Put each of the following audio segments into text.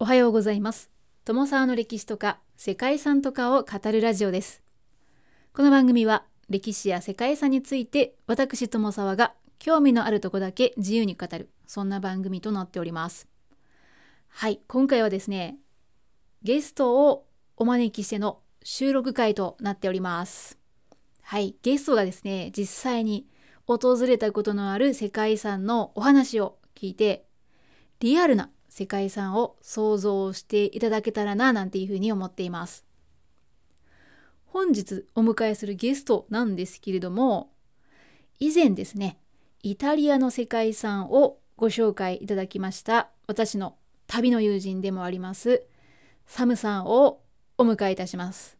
おはようございます。友沢の歴史とか世界遺産とかを語るラジオです。この番組は歴史や世界遺産について私友沢が興味のあるとこだけ自由に語るそんな番組となっております。はい今回はですねゲストをお招きしての収録会となっております。はいゲストがですね実際に訪れたことのある世界遺産のお話を聞いてリアルな世界遺産を想像していただけたらななんていうふうに思っています。本日お迎えするゲストなんですけれども以前ですねイタリアの世界遺産をご紹介いただきました私の旅の友人でもありますサムさんをお迎えいたします。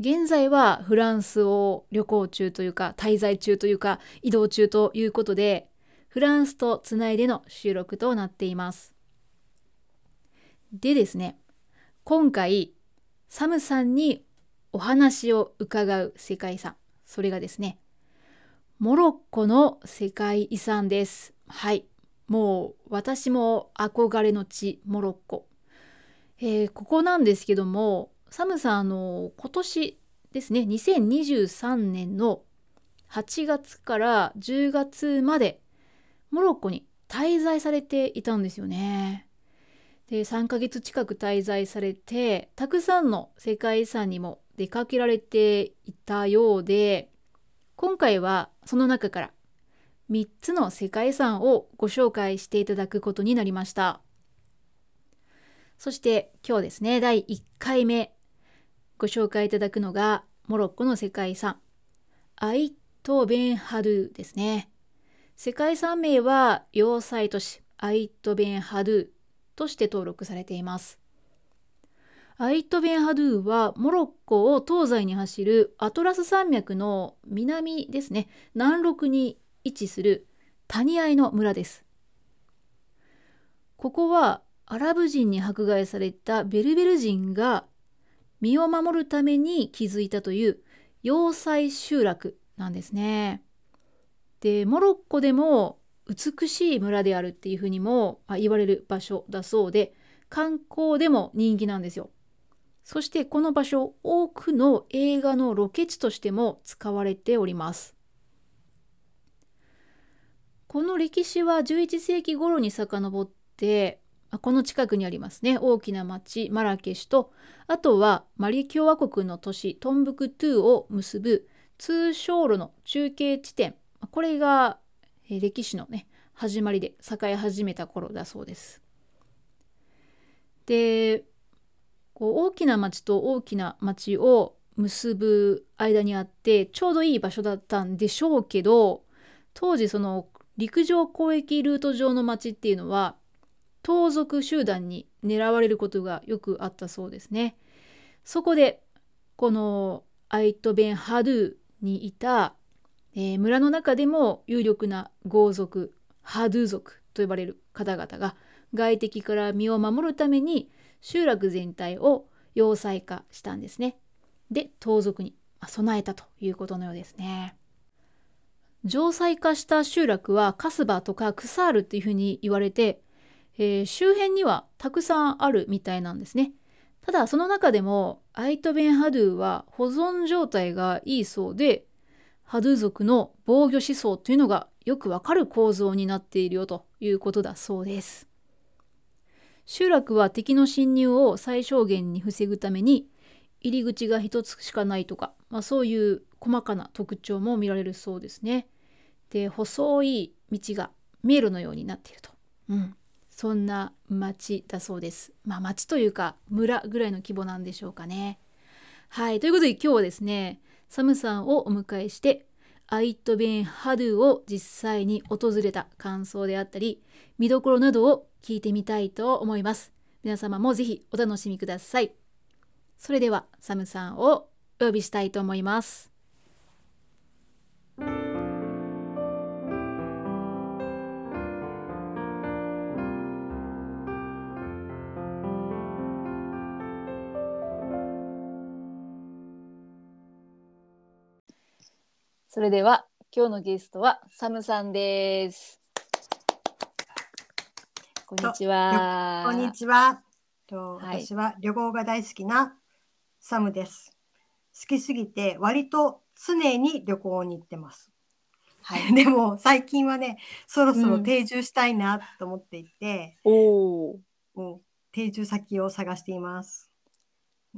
現在はフランスを旅行中というか滞在中というか移動中ということでフランスとつないでの収録となっています。でですね今回サムさんにお話を伺う世界遺産。それがですねモロッコの世界遺産です。はい。もう私も憧れの地モロッコ、えー、ここなんですけどもサムさんあの今年ですね2023年の8月から10月までモロッコに滞在されていたんですよね。で3ヶ月近く滞在されてたくさんの世界遺産にも出かけられていたようで今回はその中から3つの世界遺産をご紹介していただくことになりました。そして今日ですね第1回目ご紹介いただくのがモロッコの世界遺産アイト・ベンハドゥですね。世界遺産名は要塞都市アイト・ベンハドゥとして登録されています。アイト・ベンハドゥはモロッコを東西に走るアトラス山脈の南ですね南麓に位置する谷合の村です。ここはアラブ人に迫害されたベルベル人が身を守るために築いたという要塞集落なんですね。でモロッコでも美しい村であるっていうふうにも言われる場所だそうで観光でも人気なんですよ。そしてこの場所多くの映画のロケ地としても使われております。この歴史は11世紀頃に遡ってこの近くにありますね大きな町マラケシュとあとはマリ共和国の都市トンブクトゥを結ぶ通称路の中継地点これが歴史のね始まりで栄え始めた頃だそうです。でこう大きな町と大きな町を結ぶ間にあってちょうどいい場所だったんでしょうけど当時その陸上交易ルート上の町っていうのは盗賊集団に狙われることがよくあったそうですね。そこでこのアイト・ベン・ハドゥにいたえー、村の中でも有力な豪族ハドゥ族と呼ばれる方々が外敵から身を守るために集落全体を要塞化したんですね。で盗賊に備えたということのようですね。城塞化した集落はカスバとかクサールっていうふうに言われて、えー、周辺にはたくさんあるみたいなんですね。ただその中でもアイトベンハドゥは保存状態がいいそうでハドゥ族の防御思想というのがよくわかる構造になっているよということだそうです。集落は敵の侵入を最小限に防ぐために入り口が一つしかないとか、まあ、そういう細かな特徴も見られるそうですね。で細い道が迷路のようになっていると、うん、そんな町だそうです。まあ町というか村ぐらいの規模なんでしょうかね。はいということで今日はですねサムさんをお迎えしてアイット・ベン・ハドゥを実際に訪れた感想であったり見どころなどを聞いてみたいと思います。皆様もぜひお楽しみください。それではサムさんをお呼びしたいと思います。それでは今日のゲストはサムさんです。こんにちは。こんにちは。とはい私は旅行が大好きなサムです。好きすぎて割と常に旅行に行ってます。はい。でも最近はね、そろそろうん定住したいなと思っていて、おお。もう定住先を探しています。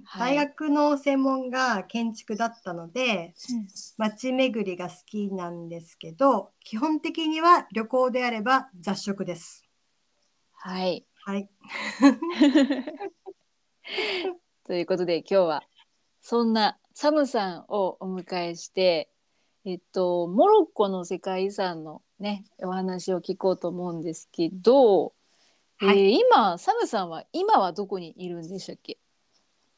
はい大学の専門が建築だったので、街巡りが好きなんですけど、基本的には旅行であれば雑食です。はい。はい。ということで今日はそんなサムさんをお迎えして、えっと、モロッコの世界遺産のねお話を聞こうと思うんですけど、はえー今サムさんは今はどこにいるんでしたっけ？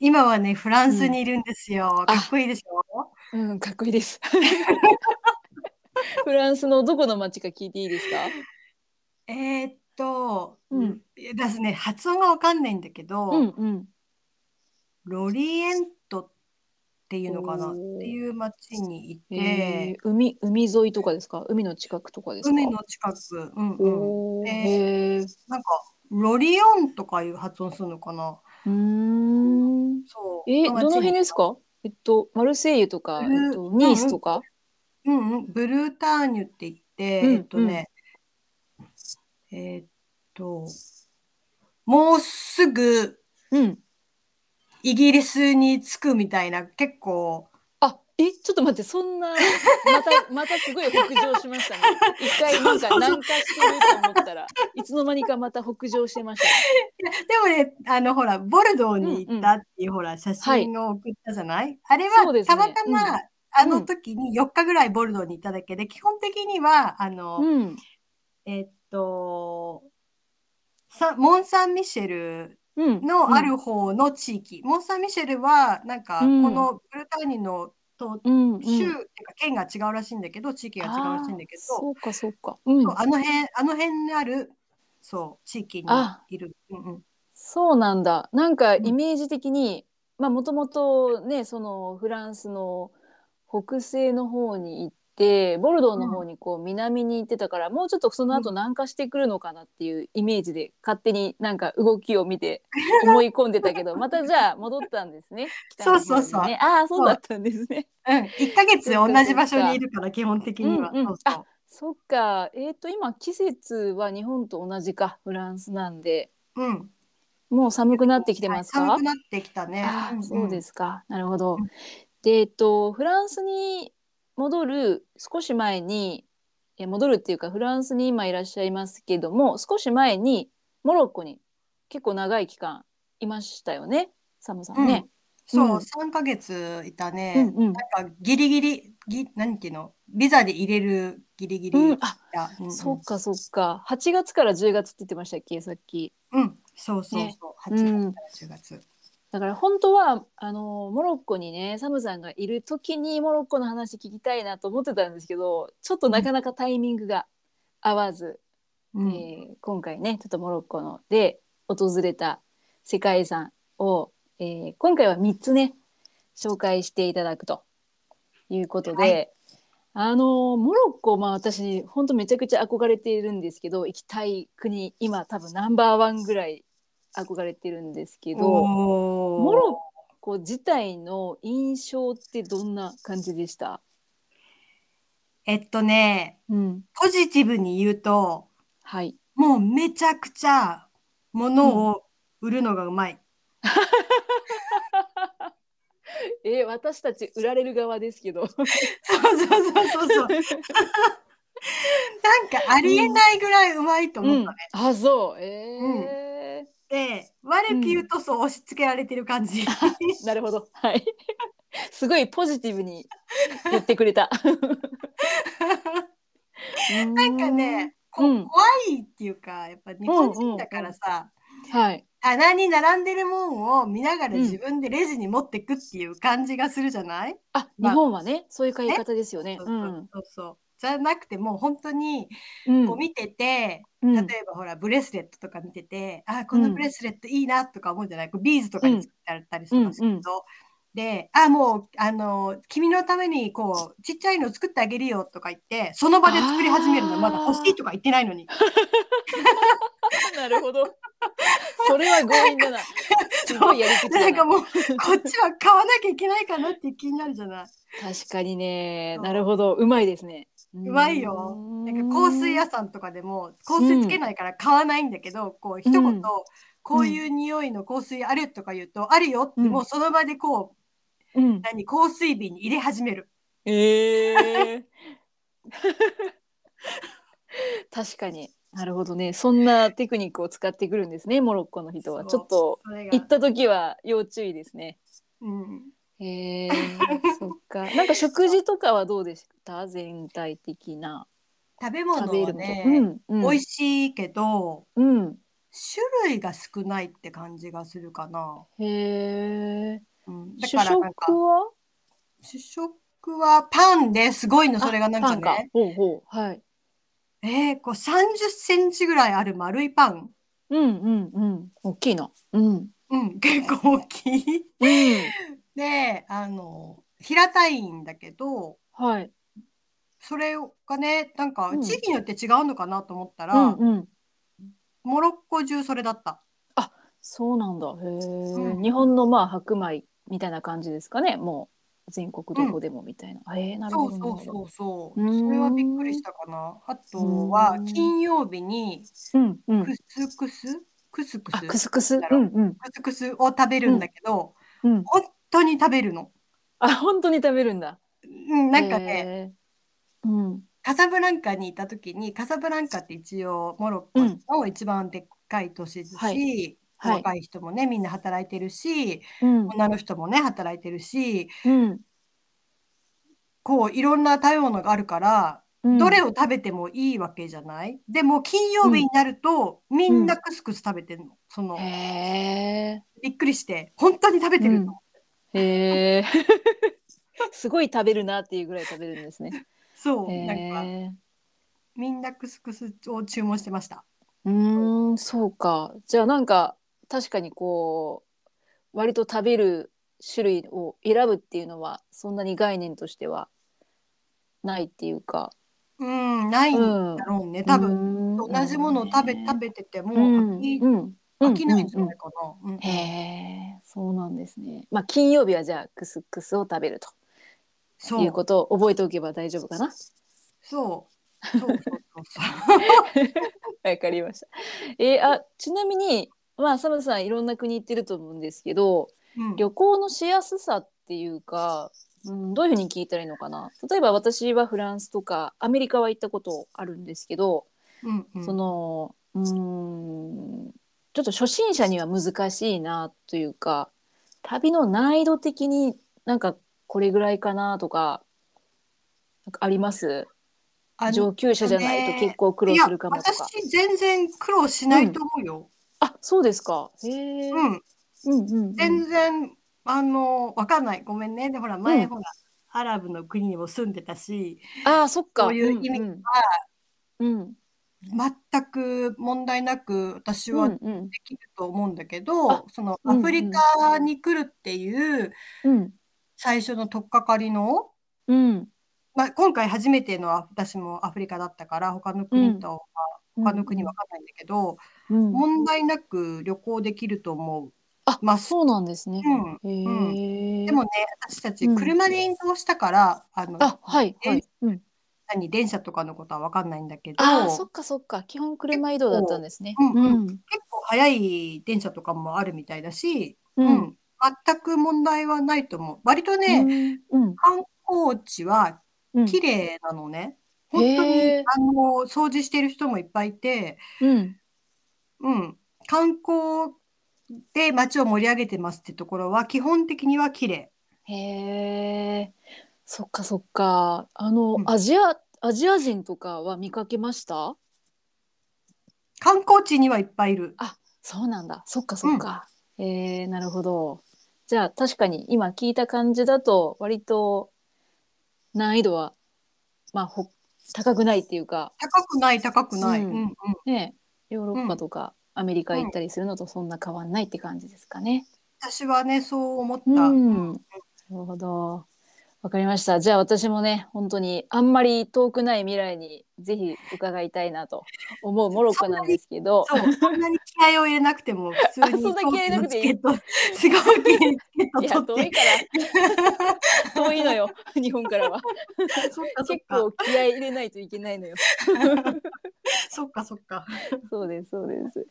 今はね、フランスにいるんですよ。あ。かっこいいでしょ？うんかっこいいです。フランスのどこの町か聞いていいですか？えーっと、うん。ですね、発音がわかんないんだけど、うんうん。ロリエントっていうのかな？っていう町にいて、えー、海海沿いとかですか？海の近くとかですか？海の近く、うんうん。おーでなんか、ロリオンとかいう発音するのかな？うーんそう。え、どの辺ですか？えっと、マルセイユとか、えっと、ニースとか、うんうん、ブルーターニュって言って、うんえっとね、えっと、もうすぐうん。イギリスに着くみたいな、結構、あ、え、ちょっと待って、そんな、また、またすごい北上しましたね。一回なんか南下してると思ったら、いつの間にかまた北上してましたね。でもね、あの、ほら、ボルドーに行ったっていう、ほら、写真を送ったじゃない、あれは、そうですねたまたま、うんあの時に4日ぐらいボルドーに行っただけで、基本的には、あの、うん。えっと、さモン・サン・ミシェルうん。のある方の地域、モン・サン・ミシェルは、なんか、こうんのブルターニュのとうん。うん。州っていうか県が違うらしいんだけど、地域が違うらしいんだけど、そうか、そうか。うん。あの辺、あの辺にある、そう、地域にあいる。うんうんそうなんだ。なんかうんイメージ的に、まあもともとね、そのフランスの北西の方に行って、ボルドーの方にこう南に行ってたから、もうちょっとその後南下してくるのかなっていうイメージで勝手になんか動きを見て思い込んでたけど、またじゃあ戻ったんですね。ねそうそうそうああ、そうだったんですね。うん、1ヶ月同じ場所にいるから、基本的には。うんうんそっか。えっ、と今季節は日本と同じか、フランスなんで。うん。もう寒くなってきてますか？はい寒くなってきたね。そうですか。なるほどうん。で、えっと、フランスに戻る少し前に、え戻るっていうか、フランスに今いらっしゃいますけども、少し前にモロッコに結構長い期間いましたよね、サムさんね。そう、うん3ヶ月いたうんね。うん。なんかギリギリ、ぎ何ていうの？ビザで入れるギリギリ。うん、あ、やうんうんそっかそっか。8月から10月って言ってましたっけ、さっき。うん、そうそうねそう。うん8月から10月。だから本当はあのモロッコにねサムさんがいる時にモロッコの話聞きたいなと思ってたんですけどちょっとなかなかタイミングが合わず、うん。えー今回ねちょっとモロッコので訪れた世界遺産を、えー今回は3つね紹介していただくということで、はい。あのモロッコまあ私本当めちゃくちゃ憧れているんですけど行きたい国今多分ナンバーワンぐらい憧れてるんですけど。モロッコ自体の印象ってどんな感じでした？えっとね、うん。ポジティブに言うと、はい。もうめちゃくちゃ物を売るのがうまい。えー私たち売られる側ですけど。そうそうそうそうそう。なんかありえないぐらいうまいとうん思ったね。。あ、そう。えで、悪く言うとそう押し付けられてる感じ。ー なるほど。はい。すごいポジティブに言ってくれた。な なんかね、こうん怖いっていうか、やっぱ日本人だからさ、はい。棚に並んでるもんを見ながらうん自分でレジに持ってくっていう感じがするじゃない、あ、まあ日本はね、そういう買い方ですよね。そうそうそうそうじゃなくてもう本当にうん。こう見てて、うん例えばほらブレスレットとか見てて、あこのブレスレットいいなとか思うじゃない、こうビーズとかに作ってあったりとかすると、で、あ、もう、あの、君のために、こう、ちっちゃいの作ってあげるよとか言って、その場で作り始めるの。まだ欲しいとか言ってないのに。なるほど。それは強引だな。すごいやり口だな。なんかもう、こっちは買わなきゃいけないかなって気になるじゃない。確かにね。なるほど。うまいですね。ううまいよ。なんか香水屋さんとかでも香水つけないから買わないんだけど、こう一言、うんこういう匂いの香水あるとか言うと、あるよって、うんもうその場でこううん。何香水瓶に入れ始める。ええ 確かに。なるほどね。そんなテクニックを使ってくるんですね。モロッコの人は。ちょっと行った時は要注意ですね。うん、へえそっか。なんか食事とかはどうでした？全体的な食べ物はね。うんうん。美味しいけどうん。種類が少ないって感じがするかな。へえ。うん、だ主からなんか食は？主食はパンですごいのそれがなんかあパンかね。ほうほう。はい。えー、こう30センチぐらいある丸いパン。うんうんうん。大きいな。うん。うん、結構大きい。うん。で、あの、平たいんだけど、はい。それがね、なんかうん地域によって違うのかなと思ったら、うんうん。モロッコ中それだった。そうなんだ。へえ、うん日本のまあ白米みたいな感じですかね。もう全国どこでもみたいな。へえなるそほど。うそうそうそう。うーんそれはびっくりしたかな。あとはうん金曜日にうんうん。クスクス？クスクあスクス？クス。うんうんクスクスを食べるんだけど、うん。本当に食べるの。あ本当に食べるんだ。うん、なんかね、へー。うんカサブランカにいた時にカサブランカって一応モロッコの一番でっかい都市ですし、はいはい若い人もねみんな働いてるしうん女の人もね働いてるしうん。こういろんな食べ物があるから、うんどれを食べてもいいわけじゃない？でも金曜日になると、みんなクスクス食べてるのその。びっくりして本当に食べてるの、へえ。すごい食べるなっていうぐらい食べるんですね。そうへなんかえ。みんなクスクスを注文してましたうーん、そうか。じゃあなんか確かにこう割と食べる種類を選ぶっていうのはそんなに概念としてはないっていうか。うんないんだろうね、多分分同じものを食べ食べててもうん飽きうん飽きないんじゃうんないかな。うんへえ、そうなんですね。まあ金曜日はじゃあクスクスを食べるとそういうことを覚えておけば大丈夫かな。そうそうそうそうそう。わかりました。えーあちなみにまあサムさんいろんな国行ってると思うんですけど、うん旅行のしやすさっていうか、うん、どういうふうに聞いたらいいのかな？例えば私はフランスとかアメリカは行ったことあるんですけど、うんうんそのうーんちょっと初心者には難しいなというか旅の難易度的になんかこれぐらいかなとかなんかあります？上級者じゃないと結構苦労するかもとか。いや私全然苦労しないと思うよ。あそうですか。へえ、うん、うんうんうん。全然あのわかんない。ごめんね。でほら前、うん。ほらアラブの国にも住んでたしあそっか。そういう意味うんうん。うん。全く問題なく私はでうんうん。きると思うんだけど、あそのうんうん。アフリカに来るっていううん。最初の取っかかりの、うん。まあ、今回初めての私もアフリカだったから他の国とは、他の国わかんないんだけど、うん問題なく旅行できると思う。あますそうなんですね。うんへえ。でもね、私たちうん車で移動したから、あのあはいはい。うん、何電車とかのことは分かんないんだけど、そっかそっか基本車移動だったんですね。構うんうん構早い電車とかもあるみたいだし、ううんん全く問題はないと思う。割とね、うん観光地はうん綺麗なのね。本当にあの掃除してる人もいっぱいいて、うんうん、観光で街を盛り上げてますってところは基本的には綺麗。へえ。そっかそっかあの、うんアジアアジア人とかは見かけました？観光地にはいっぱいいる。そうなんだ。そっかそっか。えー、なるほど。じゃあ確かに今聞いた感じだと割と難易度はまあほ高くないっていうか高くない高くない。ううんんうんねヨーロッパとかアメリカ行ったりするのとそんな変わんないって感じですかね。私はね、そう思った。うん。なるほど。わかりました。じゃあ私もね、本当にあんまり遠くない未来にぜひ伺いたいなと思うモロッコなんですけど。そう、そんなに気合を入れなくても、普通に あそんな気合入れなくていい飛行機のチケット、飛行機にチケいや。遠いから。遠いのよ。日本からは。結か。構気合い入れないといけないのよ。そっかそっか。そうです、そうです。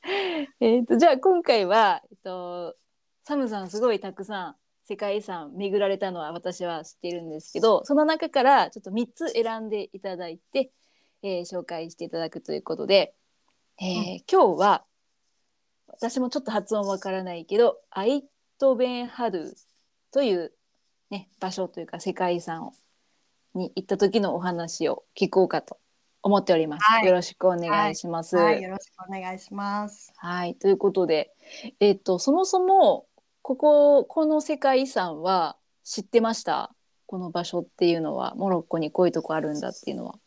えっ、と、じゃあ今回は、えっと、サムさんすごいたくさん世界遺産巡られたのは私は知っているんですけど、その中からちょっと3つ選んでいただいて、えー紹介していただくということで、えー今日は私もちょっと発音わからないけど、アイトベンハドゥという、ね、場所というか世界遺産をに行った時のお話を聞こうかと思っております。はいよろしくお願いします。はい、よろしくお願いします。はい、ということで、えっと、そもそも、ここ、この世界遺産は知ってました？この場所っていうのは、モロッコにこういうとこあるんだっていうのは。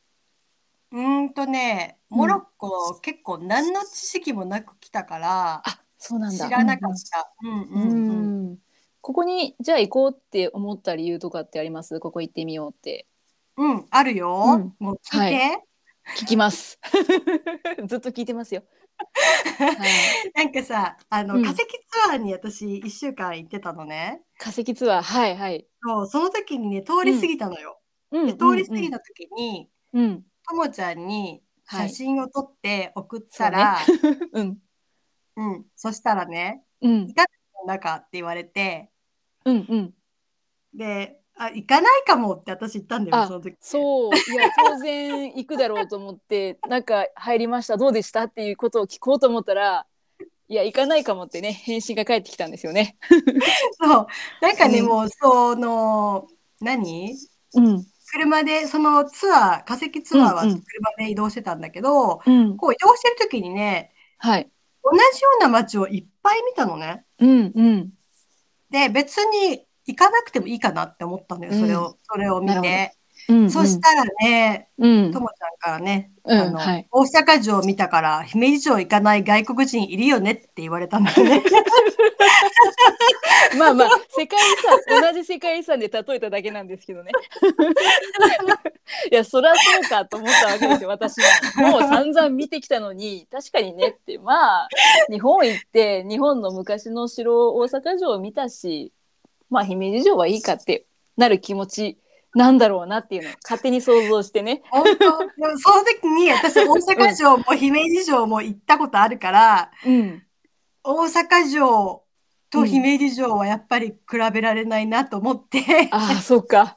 うーんとね、モロッコ、結構何の知識もなく来たから、あ、そうなんだ。知らなかった。うんううんんうん。うんここに、じゃあ行こうって思った理由とかってあります？ここ行ってみようって。うん、あるよ。うんもう聞いて。聞きます。ずっと聞いてますよ。はい、なんかさ、あの、うん化石ツアーに私1週間行ってたのね。化石ツアー、はいはい。そう、その時にね、通り過ぎたのよ。うんで、通り過ぎた時に、うん。もちゃんにはい写真を撮って送ったら、うん。うん、そしたらね、うん。中って言われて、うん。うん。で、あ、行かないかもって私言ったんだよ、あその時。そういや当然行くだろうと思って なんか入りましたどうでしたっていうことを聞こうと思ったらいや行かないかもってね返信が返ってきたんですよね。そう。なんかね、うんもう、その、何？うん車で、そのツアー、化石ツアーはうんうん車で移動してたんだけど、うんこう移動してる時にね、はい同じような街をいっぱい見たのね。うんうんで、別に行かなくてもいいかなって思ったのよ、それを、それを見なるほどて。うんそしたらね、うんともちゃんからね、うんあの、はい大阪城見たから、姫路城行かない外国人いるよねって言われたんだよね。まあまあ世界遺産同じ世界遺産で例えただけなんですけどね。いやそりゃそうかと思ったわけですよ私は。もう散々見てきたのに確かにねってまあ日本行って日本の昔の城大阪城を見たしまあ姫路城はいいかってなる気持ちなんだろうなっていうのを勝手に想像してね。本当その時に私大阪城も姫路城も行ったことあるから、うん、大阪城と姫路城はやっぱり比べられないなと思って、ああそうか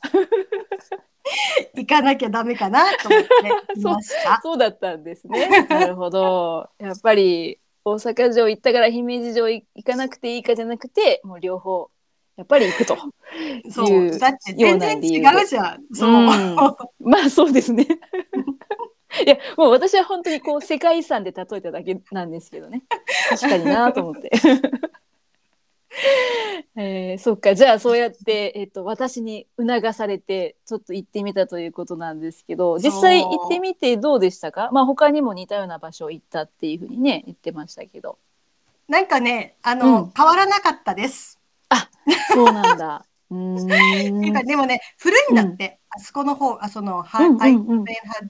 行かなきゃダメかなと思っていました。そうだったんですね。なるほど。やっぱり大阪城行ったから姫路城行かなくていいかじゃなくて、もう両方やっぱり行くと。そいうう。だって全然違うじゃん。そう。うん まあそうですね。いやもう私は本当にこう世界遺産で例えただけなんですけどね。確かになと思って。えー、そっかじゃあそうやって、えっと私に促されてちょっと行ってみたということなんですけど実際行ってみてどうでしたか？まあ他にも似たような場所行ったっていうふうにね言ってましたけどなんかね、あの、うん変わらなかったです。そうなんだ。うーん。っていうか、でもね、古いんだって、あそこの方、あその、ハうんうんうん。アイベンハ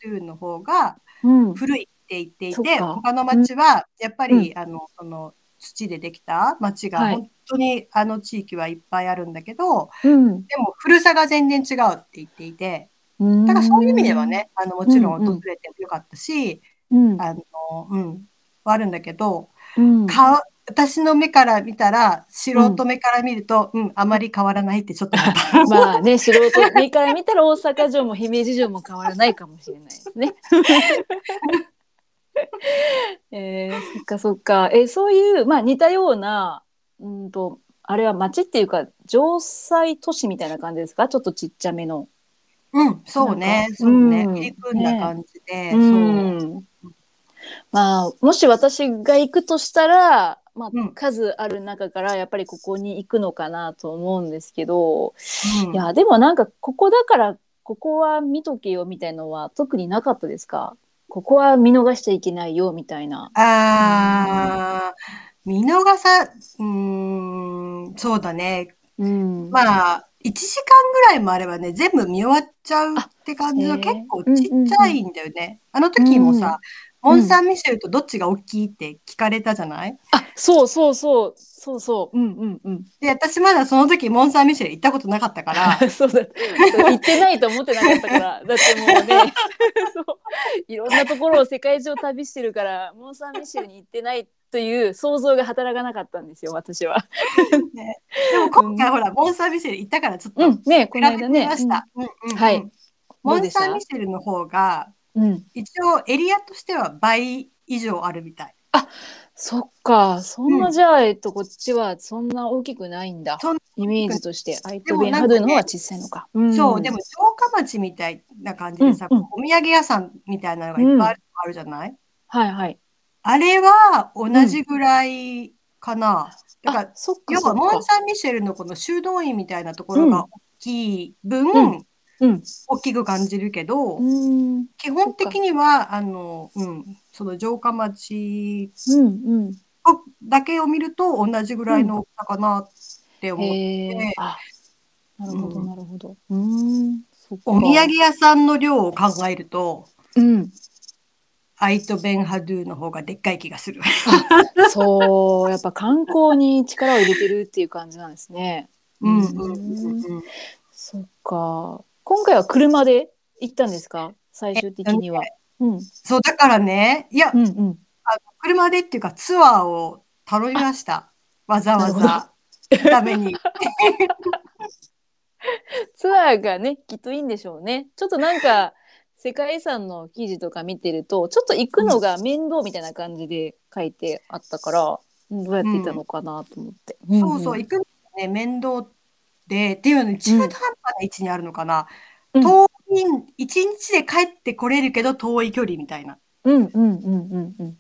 ドゥの方がうん。古いって言っていて、そっか。他の町はやっぱり、うあの、その、土でできた町がはい。本当にあの地域はいっぱいあるんだけど、うん。でも古さが全然違うって言っていて、うん。だからそういう意味ではね、あのもちろんうんうん訪れてもよかったし、うん。あの、うん、はあるんだけど、うん。か私の目から見たら、素人目から見ると、うん、あまり変わらないってちょっと思った。まあね、素人目から見たら大阪城も姫路城も変わらないかもしれないですね。えー、そっかそっか。えーそういう、まあ、似たような、うんと、あれは町っていうか、城塞都市みたいな感じですか？ちょっとちっちゃめの。うん、そうねそうね、うん入り組んだ感じで、うそう。ん。まあ、もし私が行くとしたら、まあうん、数ある中からやっぱりここに行くのかなと思うんですけど、うんいやでもなんかここだからここは見とけよみたいのは特になかったですか？ここは見逃しちゃいけないよみたいな。あ見逃さ、うーん、そうだね。うん。まあ、1時間ぐらいもあればね、全部見終わっちゃうって感じのあへー結構ちっちゃいんだよね。あの時もさ、モン・サン・ミシェルとどっちが大きいって聞かれたじゃない？あ、そうそうそう、そうそう。うんうんうん。で、私まだその時モン・サン・ミシェル行ったことなかったから、そうだ。言ってないと思ってなかったから。だってもうね、そう。いろんなところを世界中を旅してるから、モン・サン・ミシェルに行ってないという想像が働かなかったんですよ、私は。でも今回ほら、モン・サン・ミシェル行ったからちょっとうん、ね、この間ね。はいモン・サン・ミシェルの方が、うん。一応エリアとしては倍以上あるみたい。そっか、そんうなんじゃあ、えっと、こっちはそんな大きくないんだ。そんイメージとして、アイト・でもベン・ハドゥの方が小さいのか。んそう、でも城下町みたいな感じでさ、うんうんお土産屋さんみたいなのがいっぱいある,、あるじゃない？はいはい。あれは同じぐらいかな。だから要はモン・。サン・ミシェルのこの修道院みたいなところが大きい分、うんうん。大きく感じるけど、うん。基本的にはあの、うん、その城下町。だけを見ると同じぐらいの大きさかなって思う。へえ。あ、なるほどうんなるほど。うん。お土産屋さんの量を考えると、うん。アイト・ベン・ハドゥの方がでっかい気がする。そう、やっぱ観光に力を入れてるっていう感じなんですね。うんうんうんうんそっか。今回は車で行ったんですか？最終的には。うん。そう、だからね、いや、うんうん。車でっていうかツアーを頼みました。わざわざ。ために。ツアーがね、きっといいんでしょうね。ちょっとなんか、世界遺産の記事とか見てると、ちょっと行くのが面倒みたいな感じで書いてあったから、うんどうやって行ったのかなと思って。そうそう、行くのがね、面倒で、っていうのに中途半端な位置にあるのかな。うん遠い、一日で帰ってこれるけど遠い距離みたいな。うんうんうんうんうん。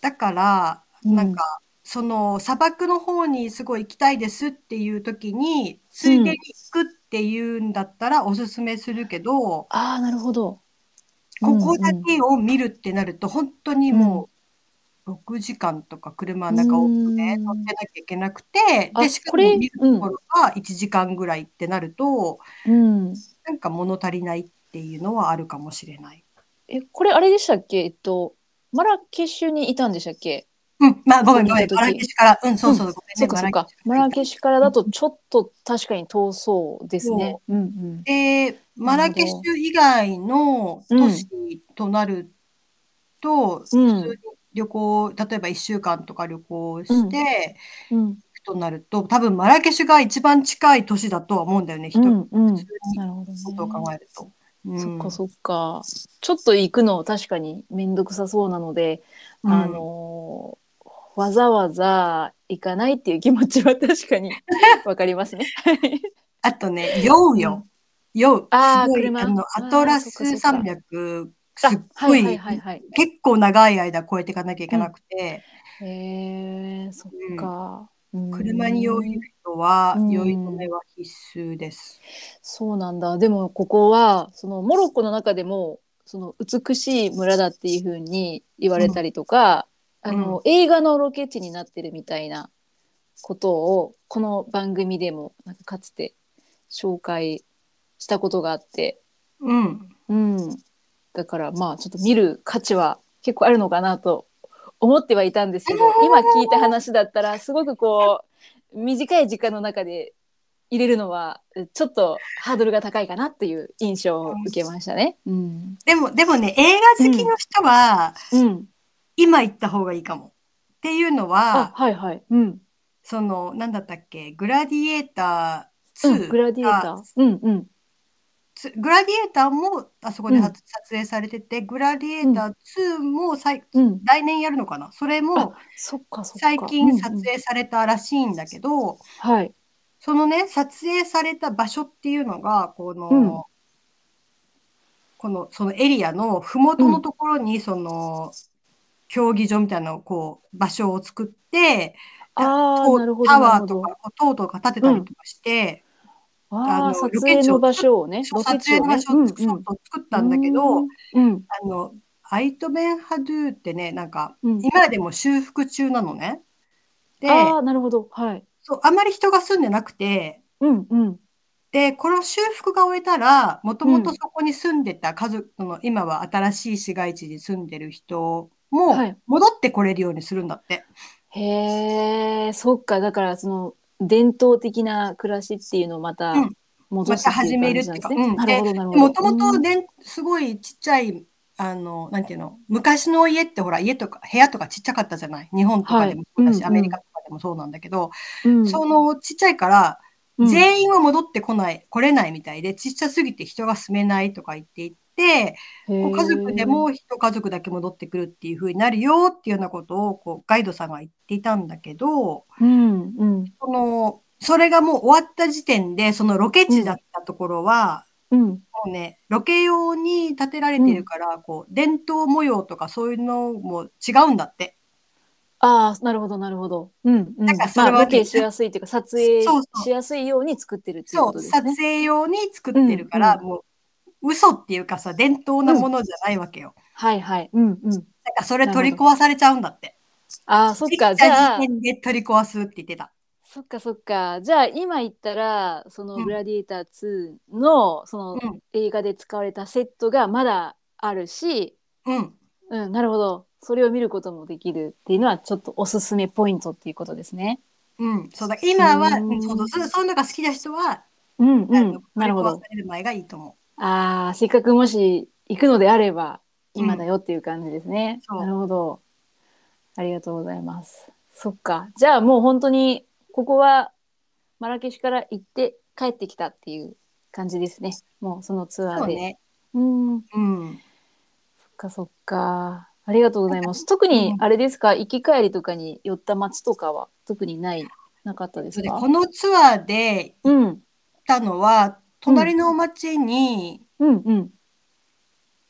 だから、うんなんか、その砂漠の方にすごい行きたいですっていう時に、ついでに行くっていうんだったらおすすめするけど、ああ、なるほど。ここだけを見るってなると、本当にもう6時間とか車の中をね、うん。乗ってなきゃいけなくて、あで、しかこれも見るところが1時間ぐらいってなると、うん。なんか物足りないっていうのはあるかもしれない。え、これあれでしたっけ？えっと、マラケシュにいたんでしたっけ？うん、まあごめんごめん、マラケシュから、うん、そうそう、ごめんね、そっかそっか。マラケシュからだとちょっと確かに遠そうですね。うんうん。で、マラケシュ以外の都市となると、うん。普通に旅行、例えば1週間とか旅行して、うん行くとなると、多分マラケシュが一番近い都市だとは思うんだよね、人、うんうん普通になるほどね。ことを考えると。うんそっかそっか。ちょっと行くの確かにめんどくさそうなので、うんあのーわざわざ行かないっていう気持ちは 確かにわかりますね。あとね、酔うよ。酔う。あーすごい、車あの、あーアトラスそっかそっか山脈、すあっごはいはいはいはい。結構長い間越えていかなきゃいけなくて、へえそっか。うん車に酔い人はうん酔い止めは必須です。そうなんだ。でもここはそのモロッコの中でもその美しい村だっていう風に言われたりとか、あの、映画のロケ地になってるみたいなことをこの番組でもなんかかつて紹介したことがあって、うん。うん、だからまあちょっと見る価値は結構あるのかなと思ってはいたんですけど今聞いた話だったらすごくこう短い時間の中で入れるのはちょっとハードルが高いかなっていう印象を受けましたね。うん、でも、でもね、映画好きの人は、うん、今行った方がいいかも。っていうのあは、はいはい、うん、その、なんだったっけ、グラディエーター2うん、グラディエーター、うんうん、つグラディエーターもあそこでうん。は撮影されてて、グラディエーター2もさいうん、来年やるのかな？それもそっかそっか。最近撮うんうん。影されたらしいんだけど、はい、そのね、撮影された場所っていうのが、この、うん。この、そのエリアのふもとのところに、その、競技場みたいなのをこう、場所を作って、ああなるほどタワなるほど。ーとか、塔とか建てたりとかして、ああのあ撮影の場所をね、撮影の場所を作ったんだけど、うんうんあの、アイトベンハドゥってね、なんか、うん今でも修復中なのね。で、ああ、なるほど。はい。そう、あんまり人が住んでなくて、うんうん。で、この修復が終えたら、もともとうんそこに住んでた家族の、今は新しい市街地に住んでる人もはい戻ってこれるようにするんだって。へえ、そっか。だから、その伝統的な暮らしっていうのをまたうん。戻すっていう感じなんですね。また始めるっていうか。うん。もともとすごいちっちゃい、あの、なんていうの、昔の家ってほら、家とか部屋とかちっちゃかったじゃない？日本とかでもそうだし、はいアメリカとかでもそうなんだけど、うん。そのちっちゃいから、うん。全員は戻ってこない、来れないみたいで、ちっちゃすぎて人が住めないとか言っていて、こう家族でも一家族だけ戻ってくるっていう風になるよっていうようなことをこうガイドさんが言っていたんだけど、うんうんその、それがもう終わった時点で、そのロケ地だったところは、うんもうね、ロケ用に建てられてるから、こう、伝統模様とかそういうのも違うんだって。ああなるほどなるほど。うんうん。なんかそれはねまあロケしやすいっていうか撮影そうそうしやすいように作ってるっていうそう、ことですね。撮影用に作ってるから、うんもう、嘘っていうかさ、伝統なものじゃないわけよ。はいはい。うんうん。なんかそれ取り壊されちゃうんだって。ああそっかじゃあ時点で取り壊すって言ってた。そっかそっかじゃあ今言ったらそのうんグラディエーター2のそのうん映画で使われたセットがまだあるし、うん。うん、なるほどそれを見ることもできるっていうのはちょっとおすすめポイントっていうことですね。うん。そうだ。今は、うんそうそうそういうのが好きな人は、うんうん、なるほど前がいいと思ああせっかくもし行くのであれば今だよっていう感じですね。そうなるほど。ありがとうございます。そっか。じゃあもう本当にここはマラケシュから行って帰ってきたっていう感じですね。もうそのツう。アーで。そうね。うん。そっうん。かそっか。ありがとうございます。特にうんあれですか、行き帰りとかに寄った街とかは特にない、なかったですか？このツアーでうん。行ったのは、隣の町に、うんうん。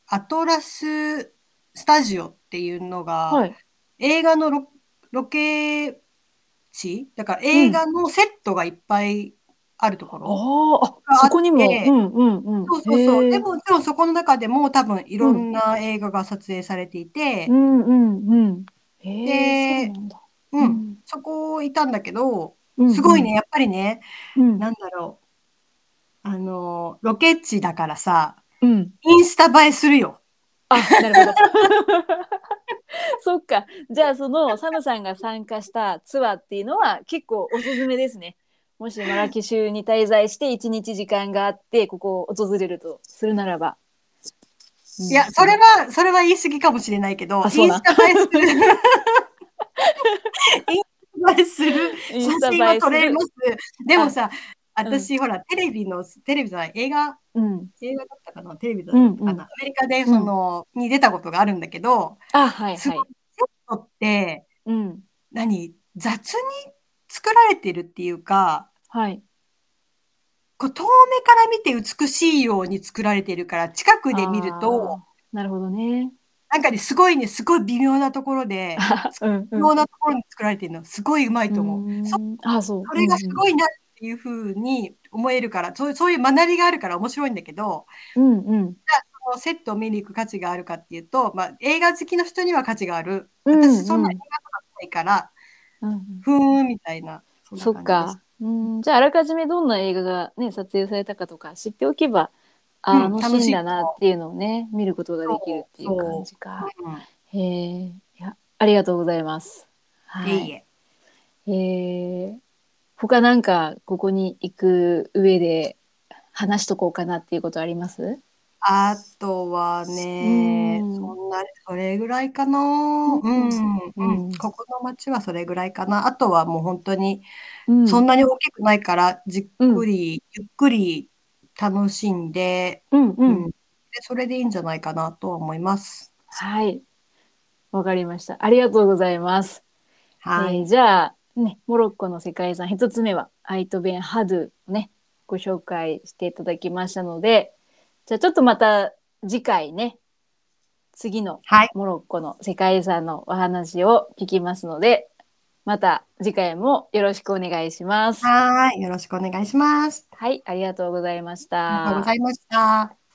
アトラススタジオっていうのが、はい。映画のロロケ地？だから映画のセットがいっぱいあるところ。ああ、そこにも。うんうんうん。そうそうそう。でも、もちろんそこの中でも多分いろんな映画が撮影されていてう、んうんうん。へでうなんそこいたんだけど、うんすごいね、。やっぱりね、うん。なんだろう。あの、ロケ地だからさ、うん。インスタ映えするよ。あ、なるほど。そっか。じゃあそのサムさんが参加したツアーっていうのは結構おすすめですね。もしマラケシュに滞在して一日時間があってここを訪れるとするならば。いや、それは、それは言い過ぎかもしれないけど、インスタ映えする。インスタ映えする。写真は撮れま。す。でもさ、私、ほら、テレビの、テレビじゃない、映画、うん。映画だったかな、テレビだったかな、うんうんアメリカで、その、に出たことがあるんだけど、あ、はい。セットって、うん。何、雑に作られてるっていうか、はい。こう遠目から見て美しいように作られてるから、近くで見ると。なるほどね。なんかね、すごいね、すごい微妙なところで、うん微妙なところに作られてるの、すごいうまいと思う。うんそあ、そう。それがすごいなっていうふうに思えるから、そうそういう学びがあるから面白いんだけど、うんうん。そのセットを見に行く価値があるかっていうと、まあ、映画好きの人には価値がある。私、そんな映画とかないから、うんうんふーんみたいな。そっか。うん、じゃああらかじめどんな映画がね撮影されたかとか知っておけば、あうんあのシーンだなっていうのをね見ることができるっていう感じか。うんへえ、いやありがとうございます。はいえいえ。えー他なんかここに行く上で話しとこうかなっていうことあります？あとはね、うんそんな、それぐらいかな。うん、うん、うんここの町はそれぐらいかな。あとはもう本当に、うんそんなに大きくないから、じっくり、ゆっくり楽しんで、うんうん、うんで、それでいいんじゃないかなとは思います。はい。わかりました。ありがとうございます。はい。えーじゃあ、ね、モロッコの世界遺産一つ目はアイトベンハドゥをねご紹介していただきましたのでじゃあちょっとまた次回ね次のはい。モロッコの世界遺産のお話を聞きますのでまた次回もよろしくお願いします。はい。よろしくお願いします。はい、ありがとうございました。ありがとうございました。